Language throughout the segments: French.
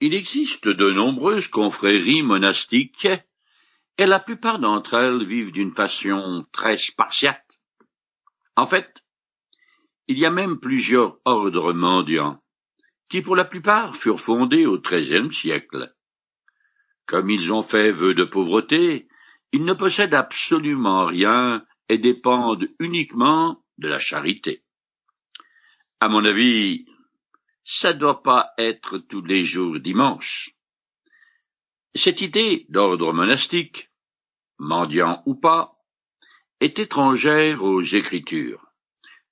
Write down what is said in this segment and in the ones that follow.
Il existe de nombreuses confréries monastiques et la plupart d'entre elles vivent d'une façon très spartiate. En fait, il y a même plusieurs ordres mendiants, qui pour la plupart furent fondés au XIIIe siècle. Comme ils ont fait vœu de pauvreté, ils ne possèdent absolument rien et dépendent uniquement de la charité. À mon avis, ça doit pas être tous les jours dimanche. Cette idée d'ordre monastique, mendiant ou pas, est étrangère aux Écritures.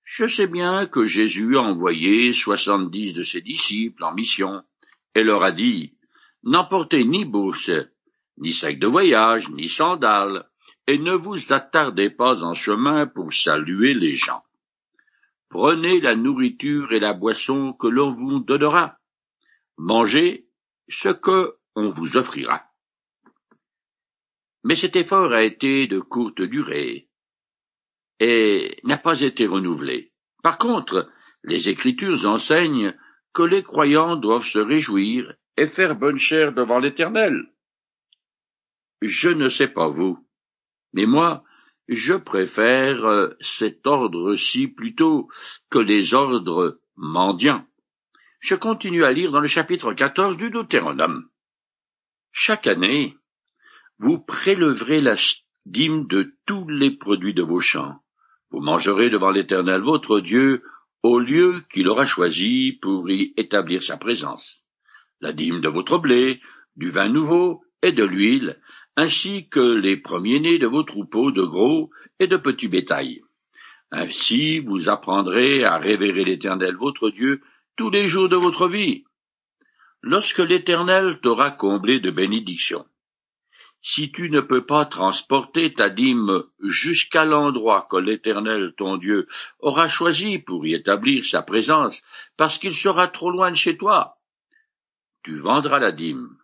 Je sais bien que Jésus a envoyé soixante-dix de ses disciples en mission et leur a dit N'emportez ni bourse, ni sac de voyage, ni sandales, et ne vous attardez pas en chemin pour saluer les gens. Prenez la nourriture et la boisson que l'on vous donnera. Mangez ce que on vous offrira. Mais cet effort a été de courte durée et n'a pas été renouvelé. Par contre, les Écritures enseignent que les croyants doivent se réjouir et faire bonne chère devant l'Éternel. Je ne sais pas vous, mais moi, je préfère euh, cet ordre-ci plutôt que les ordres mendiants. Je continue à lire dans le chapitre 14 du Deutéronome. Chaque année, vous préleverez la dîme de tous les produits de vos champs. Vous mangerez devant l'Éternel votre Dieu au lieu qu'il aura choisi pour y établir sa présence. La dîme de votre blé, du vin nouveau et de l'huile, ainsi que les premiers-nés de vos troupeaux de gros et de petits bétail. Ainsi vous apprendrez à révérer l'Éternel votre Dieu tous les jours de votre vie. Lorsque l'Éternel t'aura comblé de bénédictions, si tu ne peux pas transporter ta dîme jusqu'à l'endroit que l'Éternel ton Dieu aura choisi pour y établir sa présence, parce qu'il sera trop loin de chez toi, tu vendras la dîme,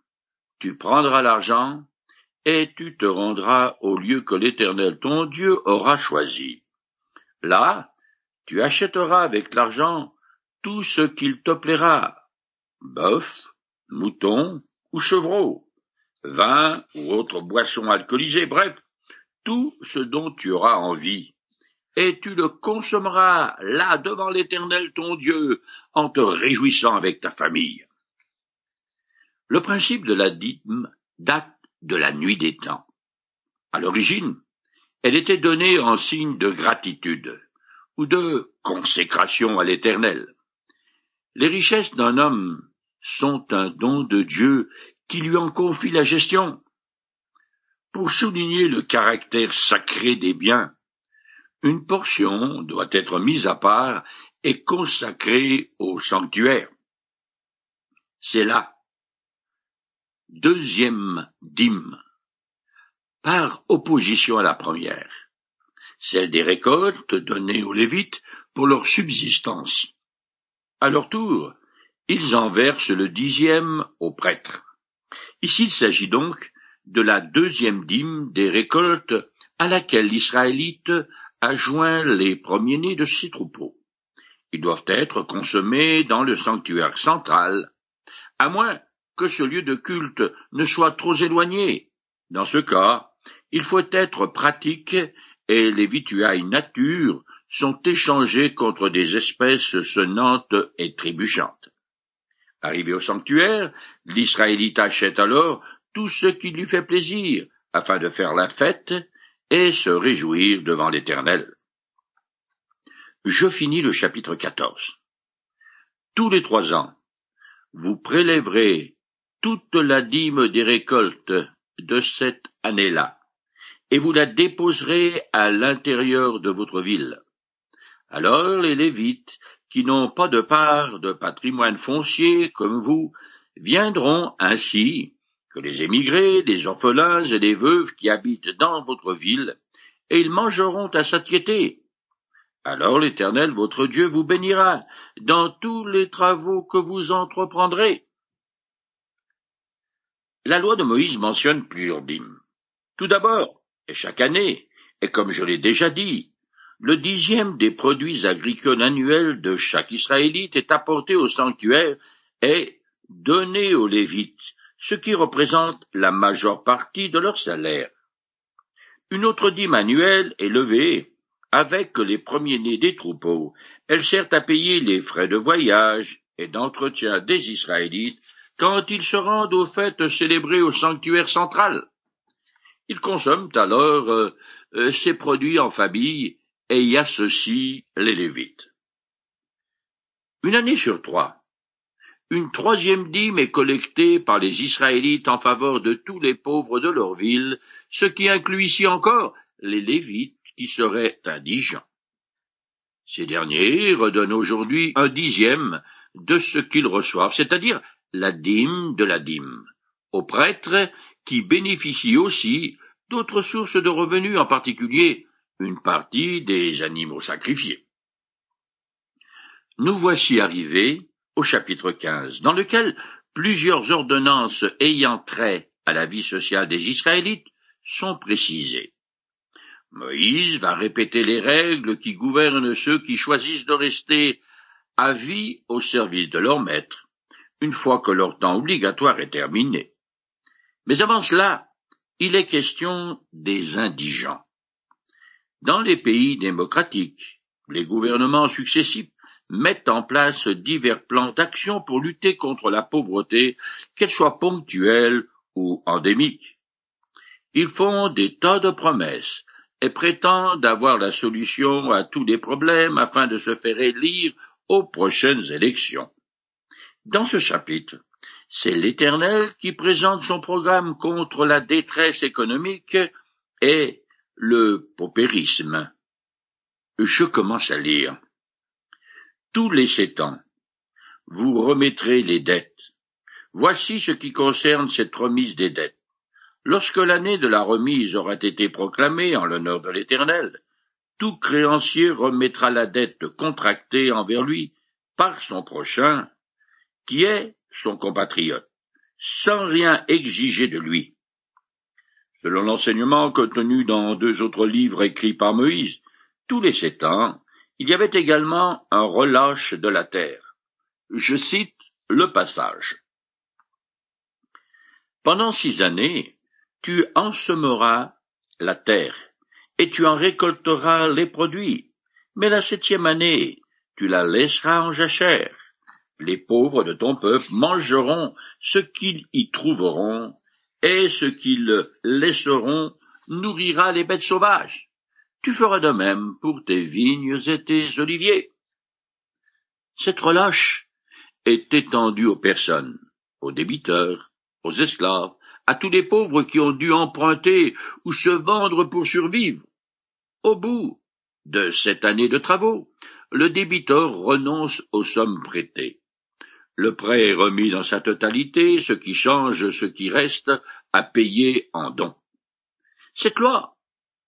tu prendras l'argent, et tu te rendras au lieu que l'Éternel ton Dieu aura choisi. Là, tu achèteras avec l'argent tout ce qu'il te plaira, bœuf, mouton ou chevreau, vin ou autre boisson alcoolisée, bref, tout ce dont tu auras envie, et tu le consommeras là devant l'Éternel ton Dieu, en te réjouissant avec ta famille. Le principe de la dîme date de la nuit des temps. À l'origine, elle était donnée en signe de gratitude ou de consécration à l'Éternel. Les richesses d'un homme sont un don de Dieu qui lui en confie la gestion. Pour souligner le caractère sacré des biens, une portion doit être mise à part et consacrée au sanctuaire. C'est là deuxième dîme, par opposition à la première, celle des récoltes données aux Lévites pour leur subsistance. À leur tour, ils en versent le dixième aux prêtres. Ici il s'agit donc de la deuxième dîme des récoltes à laquelle l'Israélite a joint les premiers-nés de ses troupeaux. Ils doivent être consommés dans le sanctuaire central, à moins que ce lieu de culte ne soit trop éloigné. Dans ce cas, il faut être pratique et les vituailles nature sont échangées contre des espèces sonnantes et trébuchantes. Arrivé au sanctuaire, l'Israélite achète alors tout ce qui lui fait plaisir, afin de faire la fête et se réjouir devant l'Éternel. Je finis le chapitre 14. Tous les trois ans, vous prélèverez toute la dîme des récoltes de cette année-là, et vous la déposerez à l'intérieur de votre ville. Alors les Lévites, qui n'ont pas de part de patrimoine foncier comme vous, viendront ainsi que les émigrés, les orphelins et les veuves qui habitent dans votre ville, et ils mangeront à satiété. Alors l'Éternel votre Dieu vous bénira dans tous les travaux que vous entreprendrez. La loi de Moïse mentionne plusieurs dîmes. Tout d'abord, et chaque année, et comme je l'ai déjà dit, le dixième des produits agricoles annuels de chaque Israélite est apporté au sanctuaire et donner aux Lévites, ce qui représente la majeure partie de leur salaire. Une autre dîme annuelle est levée avec les premiers-nés des troupeaux. Elle sert à payer les frais de voyage et d'entretien des Israélites quand ils se rendent aux fêtes célébrées au sanctuaire central. Ils consomment alors euh, euh, ces produits en famille et y associent les Lévites. Une année sur trois, une troisième dîme est collectée par les Israélites en faveur de tous les pauvres de leur ville, ce qui inclut ici encore les Lévites qui seraient indigents. Ces derniers redonnent aujourd'hui un dixième de ce qu'ils reçoivent, c'est-à-dire la dîme de la dîme, aux prêtres qui bénéficient aussi d'autres sources de revenus, en particulier une partie des animaux sacrifiés. Nous voici arrivés au chapitre 15, dans lequel plusieurs ordonnances ayant trait à la vie sociale des Israélites sont précisées. Moïse va répéter les règles qui gouvernent ceux qui choisissent de rester à vie au service de leur maître, une fois que leur temps obligatoire est terminé. Mais avant cela, il est question des indigents. Dans les pays démocratiques, les gouvernements successifs mettent en place divers plans d'action pour lutter contre la pauvreté, qu'elle soit ponctuelle ou endémique. Ils font des tas de promesses et prétendent avoir la solution à tous les problèmes afin de se faire élire aux prochaines élections. Dans ce chapitre, c'est l'Éternel qui présente son programme contre la détresse économique et le paupérisme. Je commence à lire. Tous les sept ans, vous remettrez les dettes. Voici ce qui concerne cette remise des dettes. Lorsque l'année de la remise aura été proclamée en l'honneur de l'Éternel, tout créancier remettra la dette contractée envers lui par son prochain, qui est son compatriote, sans rien exiger de lui. Selon l'enseignement contenu dans deux autres livres écrits par Moïse, tous les sept ans, il y avait également un relâche de la terre. Je cite le passage. Pendant six années, tu ensemeras la terre, et tu en récolteras les produits, mais la septième année, tu la laisseras en jachère. Les pauvres de ton peuple mangeront ce qu'ils y trouveront, et ce qu'ils laisseront nourrira les bêtes sauvages. Tu feras de même pour tes vignes et tes oliviers. Cette relâche est étendue aux personnes, aux débiteurs, aux esclaves, à tous les pauvres qui ont dû emprunter ou se vendre pour survivre. Au bout de cette année de travaux, le débiteur renonce aux sommes prêtées. Le prêt est remis dans sa totalité, ce qui change ce qui reste à payer en dons. Cette loi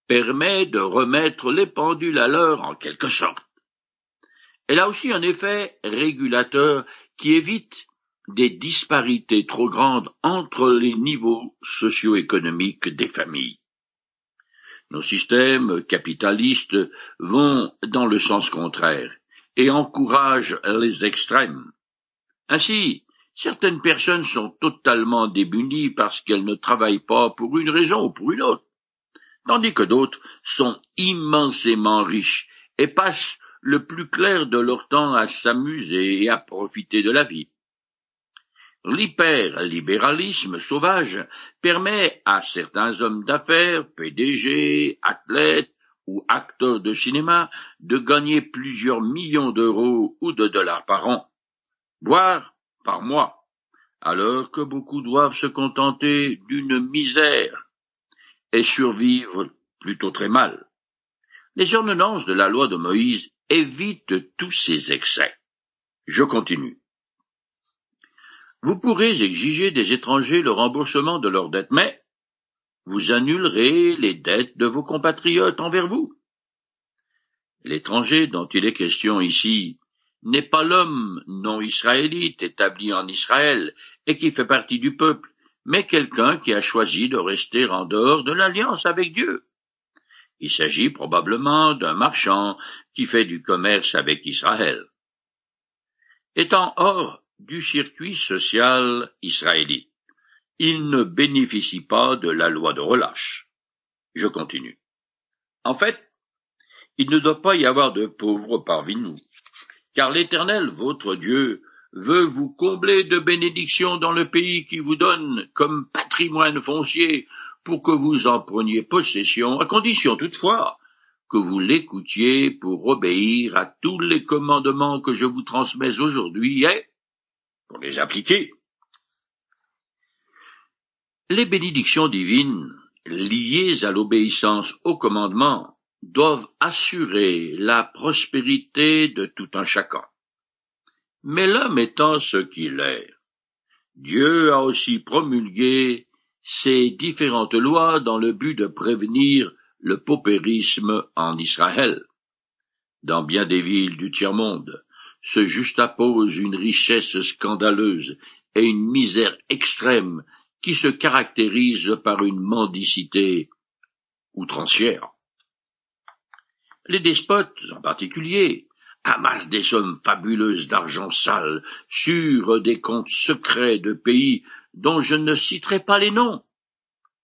permet de remettre les pendules à l'heure en quelque sorte. Elle a aussi un effet régulateur qui évite des disparités trop grandes entre les niveaux socio-économiques des familles. Nos systèmes capitalistes vont dans le sens contraire et encouragent les extrêmes. Ainsi, certaines personnes sont totalement démunies parce qu'elles ne travaillent pas pour une raison ou pour une autre, tandis que d'autres sont immensément riches et passent le plus clair de leur temps à s'amuser et à profiter de la vie. L'hyperlibéralisme sauvage permet à certains hommes d'affaires, PDG, athlètes ou acteurs de cinéma de gagner plusieurs millions d'euros ou de dollars par an, voire par mois, alors que beaucoup doivent se contenter d'une misère et survivre plutôt très mal. Les ordonnances de la loi de Moïse évitent tous ces excès. Je continue. Vous pourrez exiger des étrangers le remboursement de leurs dettes, mais vous annulerez les dettes de vos compatriotes envers vous. L'étranger dont il est question ici n'est pas l'homme non israélite établi en Israël et qui fait partie du peuple, mais quelqu'un qui a choisi de rester en dehors de l'alliance avec Dieu. Il s'agit probablement d'un marchand qui fait du commerce avec Israël. Étant hors du circuit social israélite. Il ne bénéficie pas de la loi de relâche. Je continue. En fait, il ne doit pas y avoir de pauvres parmi nous, car l'Éternel, votre Dieu, veut vous combler de bénédictions dans le pays qui vous donne comme patrimoine foncier pour que vous en preniez possession, à condition toutefois que vous l'écoutiez pour obéir à tous les commandements que je vous transmets aujourd'hui et pour les appliquer. Les bénédictions divines liées à l'obéissance aux commandements doivent assurer la prospérité de tout un chacun. Mais l'homme étant ce qu'il est, Dieu a aussi promulgué ces différentes lois dans le but de prévenir le paupérisme en Israël. Dans bien des villes du tiers-monde se juxtaposent une richesse scandaleuse et une misère extrême qui se caractérise par une mendicité outrancière. Les despotes, en particulier, amassent des sommes fabuleuses d'argent sale sur des comptes secrets de pays dont je ne citerai pas les noms.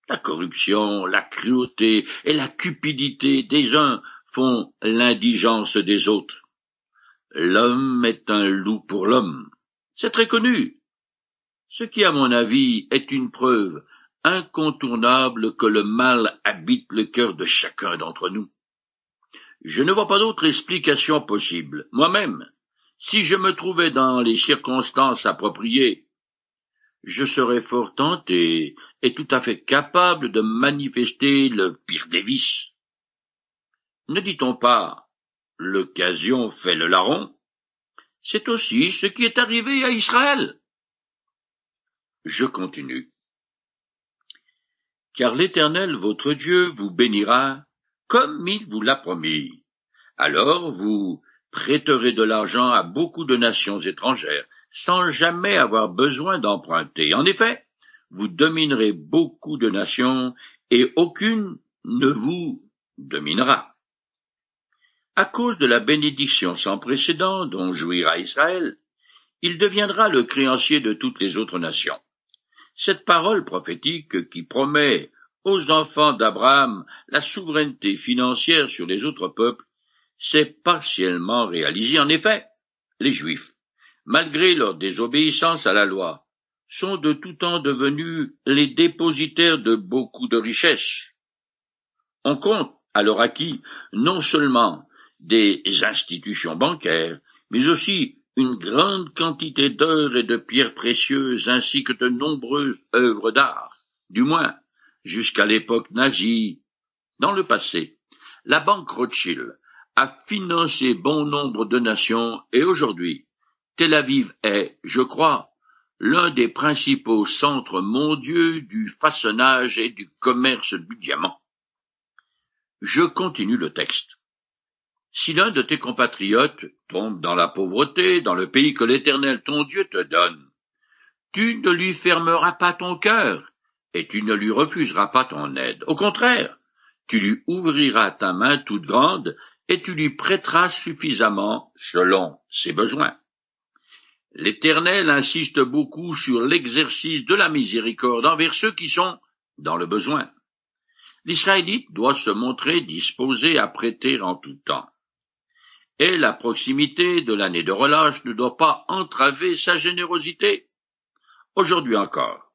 La corruption, la cruauté et la cupidité des uns font l'indigence des autres. L'homme est un loup pour l'homme. C'est très connu. Ce qui, à mon avis, est une preuve incontournable que le mal habite le cœur de chacun d'entre nous. Je ne vois pas d'autre explication possible. Moi-même, si je me trouvais dans les circonstances appropriées, je serais fort tenté et tout à fait capable de manifester le pire des vices. Ne dit-on pas l'occasion fait le larron? C'est aussi ce qui est arrivé à Israël. Je continue. Car l'Éternel votre Dieu vous bénira comme il vous l'a promis. Alors vous prêterez de l'argent à beaucoup de nations étrangères, sans jamais avoir besoin d'emprunter. En effet, vous dominerez beaucoup de nations, et aucune ne vous dominera. À cause de la bénédiction sans précédent dont jouira Israël, il deviendra le créancier de toutes les autres nations. Cette parole prophétique qui promet aux enfants d'Abraham la souveraineté financière sur les autres peuples s'est partiellement réalisée. En effet, les Juifs, malgré leur désobéissance à la loi, sont de tout temps devenus les dépositaires de beaucoup de richesses. On compte à leur acquis non seulement des institutions bancaires, mais aussi une grande quantité d'or et de pierres précieuses ainsi que de nombreuses œuvres d'art, du moins jusqu'à l'époque nazie. Dans le passé, la banque Rothschild a financé bon nombre de nations et aujourd'hui, Tel Aviv est, je crois, l'un des principaux centres mondiaux du façonnage et du commerce du diamant. Je continue le texte. Si l'un de tes compatriotes tombe dans la pauvreté dans le pays que l'Éternel ton Dieu te donne, tu ne lui fermeras pas ton cœur, et tu ne lui refuseras pas ton aide. Au contraire, tu lui ouvriras ta main toute grande, et tu lui prêteras suffisamment selon ses besoins. L'Éternel insiste beaucoup sur l'exercice de la miséricorde envers ceux qui sont dans le besoin. L'Israélite doit se montrer disposé à prêter en tout temps. Et la proximité de l'année de relâche ne doit pas entraver sa générosité. Aujourd'hui encore,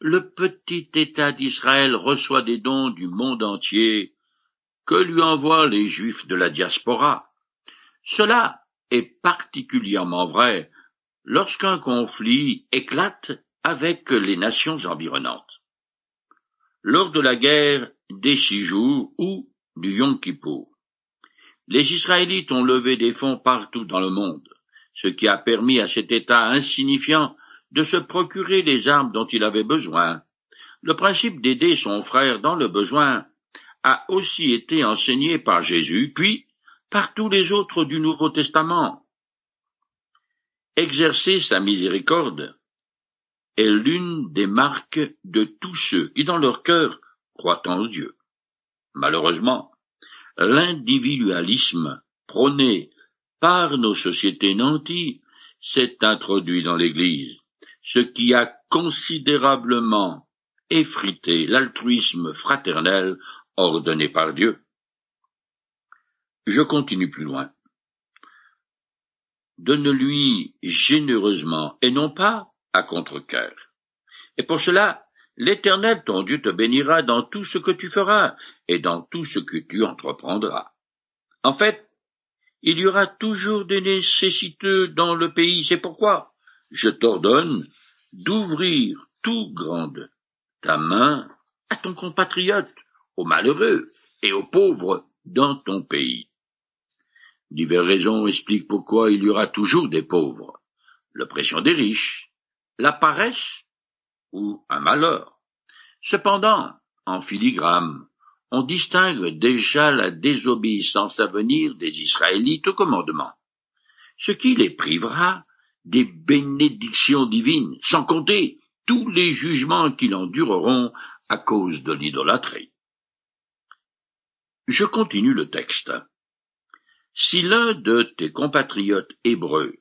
le petit État d'Israël reçoit des dons du monde entier que lui envoient les Juifs de la diaspora? Cela est particulièrement vrai lorsqu'un conflit éclate avec les nations environnantes. Lors de la guerre des six jours ou du Yom Kippour, les Israélites ont levé des fonds partout dans le monde, ce qui a permis à cet État insignifiant de se procurer les armes dont il avait besoin. Le principe d'aider son frère dans le besoin a aussi été enseigné par Jésus, puis par tous les autres du Nouveau Testament. Exercer sa miséricorde est l'une des marques de tous ceux qui, dans leur cœur, croient en Dieu. Malheureusement, l'individualisme prôné par nos sociétés nanties s'est introduit dans l'Église, ce qui a considérablement effrité l'altruisme fraternel ordonné par Dieu. Je continue plus loin. Donne-lui généreusement et non pas à contre-cœur. Et pour cela, l'Éternel ton Dieu te bénira dans tout ce que tu feras et dans tout ce que tu entreprendras. En fait, il y aura toujours des nécessiteux dans le pays, c'est pourquoi je t'ordonne d'ouvrir tout grande ta main à ton compatriote, aux malheureux et aux pauvres dans ton pays. Diverses raisons expliquent pourquoi il y aura toujours des pauvres. L'oppression des riches, la paresse ou un malheur. Cependant, en filigrane, on distingue déjà la désobéissance à venir des Israélites au commandement, ce qui les privera des bénédictions divines, sans compter tous les jugements qu'ils endureront à cause de l'idolâtrie. Je continue le texte. Si l'un de tes compatriotes hébreux,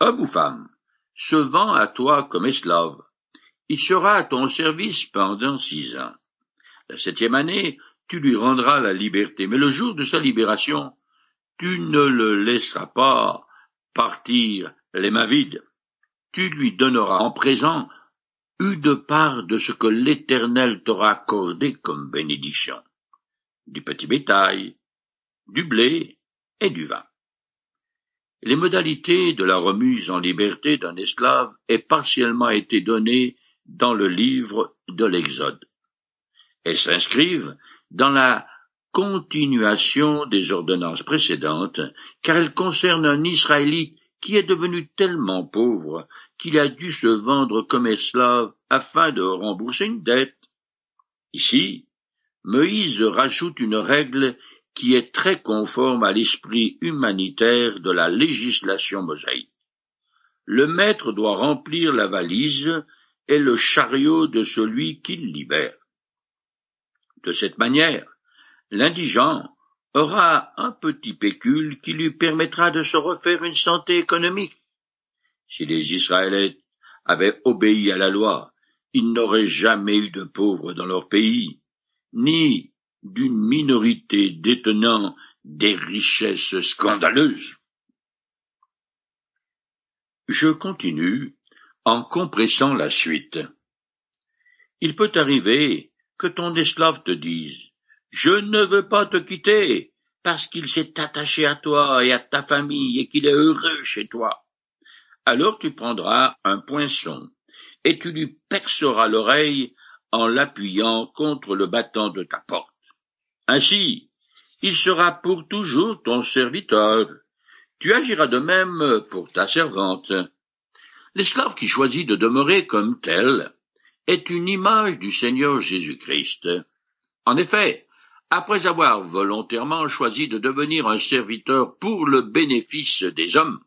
homme ou femme, se vend à toi comme esclave, il sera à ton service pendant six ans. La septième année, tu lui rendras la liberté, mais le jour de sa libération, tu ne le laisseras pas partir les mains. Tu lui donneras en présent de part de ce que l'Éternel t'aura accordé comme bénédiction, du petit bétail, du blé et du vin. Les modalités de la remise en liberté d'un esclave est partiellement été données dans le livre de l'Exode. Elles s'inscrivent dans la continuation des ordonnances précédentes, car elles concernent un Israélite qui est devenu tellement pauvre qu'il a dû se vendre comme esclave afin de rembourser une dette. Ici, Moïse rajoute une règle qui est très conforme à l'esprit humanitaire de la législation mosaïque. Le maître doit remplir la valise et le chariot de celui qu'il libère. De cette manière, l'indigent aura un petit pécule qui lui permettra de se refaire une santé économique. Si les Israélites avaient obéi à la loi, ils n'auraient jamais eu de pauvres dans leur pays, ni d'une minorité détenant des richesses scandaleuses. Je continue en compressant la suite. Il peut arriver que ton esclave te dise Je ne veux pas te quitter parce qu'il s'est attaché à toi et à ta famille et qu'il est heureux chez toi. Alors tu prendras un poinçon, et tu lui perceras l'oreille en l'appuyant contre le battant de ta porte. Ainsi, il sera pour toujours ton serviteur. Tu agiras de même pour ta servante. L'esclave qui choisit de demeurer comme tel est une image du Seigneur Jésus-Christ. En effet, après avoir volontairement choisi de devenir un serviteur pour le bénéfice des hommes,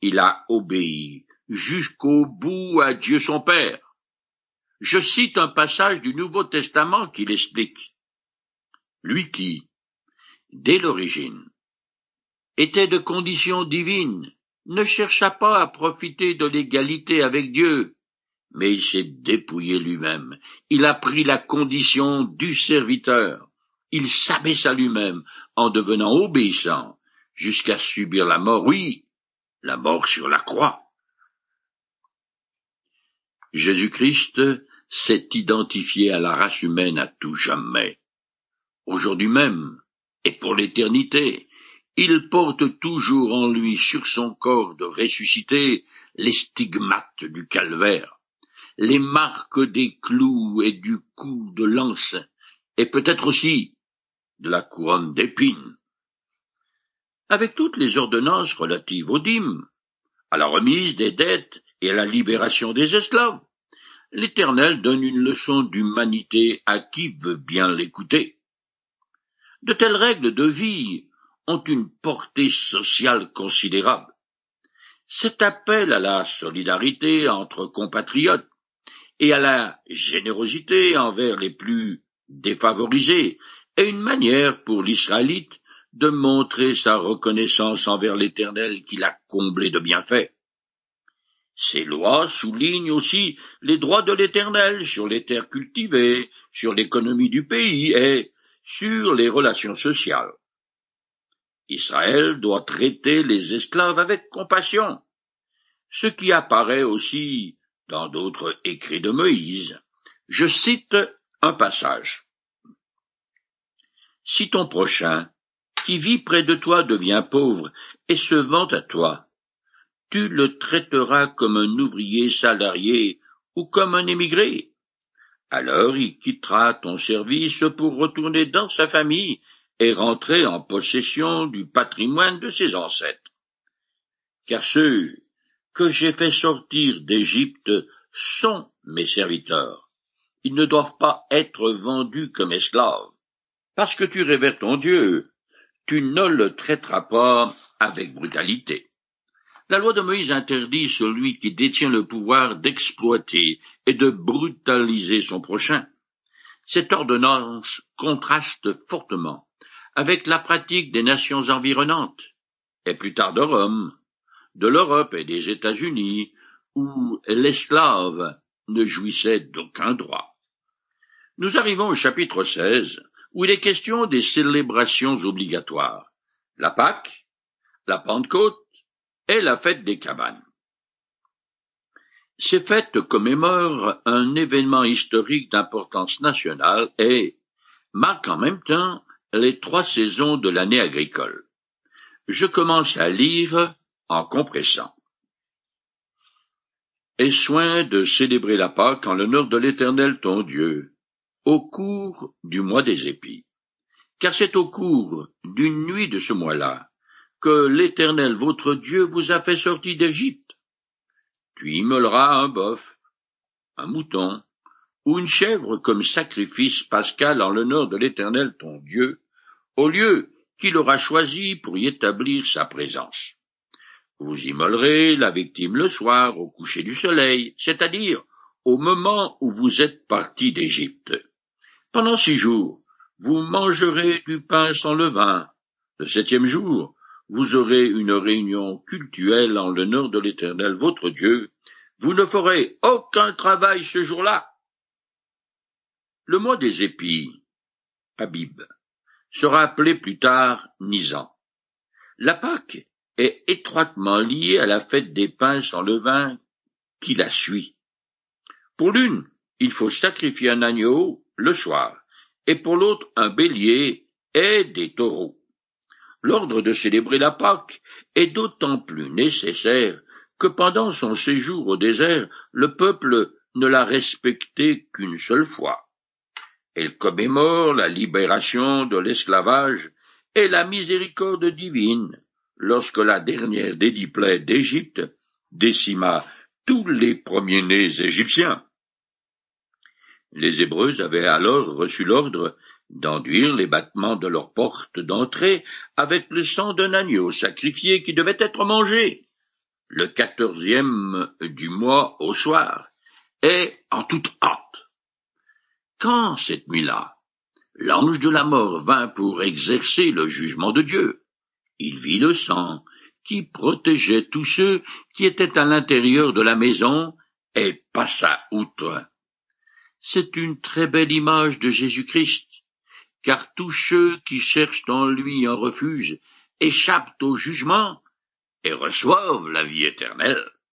il a obéi jusqu'au bout à Dieu son Père. Je cite un passage du Nouveau Testament qui l'explique. Lui qui, dès l'origine, était de condition divine, ne chercha pas à profiter de l'égalité avec Dieu, mais il s'est dépouillé lui-même, il a pris la condition du serviteur, il s'abaissa lui-même en devenant obéissant jusqu'à subir la mort, oui, la mort sur la croix. Jésus-Christ s'est identifié à la race humaine à tout jamais. Aujourd'hui même, et pour l'éternité, il porte toujours en lui sur son corps de ressuscité les stigmates du calvaire, les marques des clous et du coup de lance, et peut-être aussi de la couronne d'épines avec toutes les ordonnances relatives aux dîmes, à la remise des dettes et à la libération des esclaves. L'Éternel donne une leçon d'humanité à qui veut bien l'écouter. De telles règles de vie ont une portée sociale considérable. Cet appel à la solidarité entre compatriotes et à la générosité envers les plus défavorisés est une manière pour l'Israélite de montrer sa reconnaissance envers l'Éternel qui l'a comblé de bienfaits. Ces lois soulignent aussi les droits de l'Éternel sur les terres cultivées, sur l'économie du pays et sur les relations sociales. Israël doit traiter les esclaves avec compassion, ce qui apparaît aussi dans d'autres écrits de Moïse. Je cite un passage. Si ton prochain, qui vit près de toi, devient pauvre et se vante à toi, tu le traiteras comme un ouvrier salarié ou comme un émigré. Alors il quittera ton service pour retourner dans sa famille et rentrer en possession du patrimoine de ses ancêtres. Car ceux que j'ai fait sortir d'Égypte sont mes serviteurs. Ils ne doivent pas être vendus comme esclaves. Parce que tu révères ton Dieu, tu ne le traiteras pas avec brutalité. La loi de Moïse interdit celui qui détient le pouvoir d'exploiter et de brutaliser son prochain. Cette ordonnance contraste fortement avec la pratique des nations environnantes, et plus tard de Rome, de l'Europe et des États-Unis, où l'esclave ne jouissait d'aucun droit. Nous arrivons au chapitre 16, où il est question des célébrations obligatoires, la Pâque, la Pentecôte et la fête des cabanes. Ces fêtes commémorent un événement historique d'importance nationale et marquent en même temps les trois saisons de l'année agricole. Je commence à lire en compressant. Aie soin de célébrer la Pâque en l'honneur de l'Éternel ton Dieu, au cours du mois des épis. Car c'est au cours d'une nuit de ce mois-là que l'Éternel votre Dieu vous a fait sortir d'Égypte. Tu immoleras un bœuf, un mouton, ou une chèvre comme sacrifice pascal en l'honneur de l'Éternel ton Dieu, au lieu qu'il aura choisi pour y établir sa présence. Vous immolerez la victime le soir au coucher du soleil, c'est-à-dire au moment où vous êtes parti d'Égypte. Pendant six jours, vous mangerez du pain sans levain. Le septième jour, vous aurez une réunion cultuelle en l'honneur de l'Éternel votre Dieu. Vous ne ferez aucun travail ce jour-là. Le mois des épis, Habib, sera appelé plus tard Nisan. La Pâque est étroitement liée à la fête des pains sans levain qui la suit. Pour l'une, il faut sacrifier un agneau le soir, et pour l'autre un bélier et des taureaux. L'ordre de célébrer la Pâque est d'autant plus nécessaire que pendant son séjour au désert, le peuple ne l'a respecté qu'une seule fois. Elle commémore la libération de l'esclavage et la miséricorde divine lorsque la dernière des d'Égypte décima tous les premiers-nés égyptiens. Les Hébreux avaient alors reçu l'ordre d'enduire les battements de leurs portes d'entrée avec le sang d'un agneau sacrifié qui devait être mangé le quatorzième du mois au soir, et en toute hâte. Quand cette nuit-là, l'ange de la mort vint pour exercer le jugement de Dieu, il vit le sang qui protégeait tous ceux qui étaient à l'intérieur de la maison et passa outre. C'est une très belle image de Jésus-Christ car tous ceux qui cherchent en lui un refuge échappent au jugement et reçoivent la vie éternelle.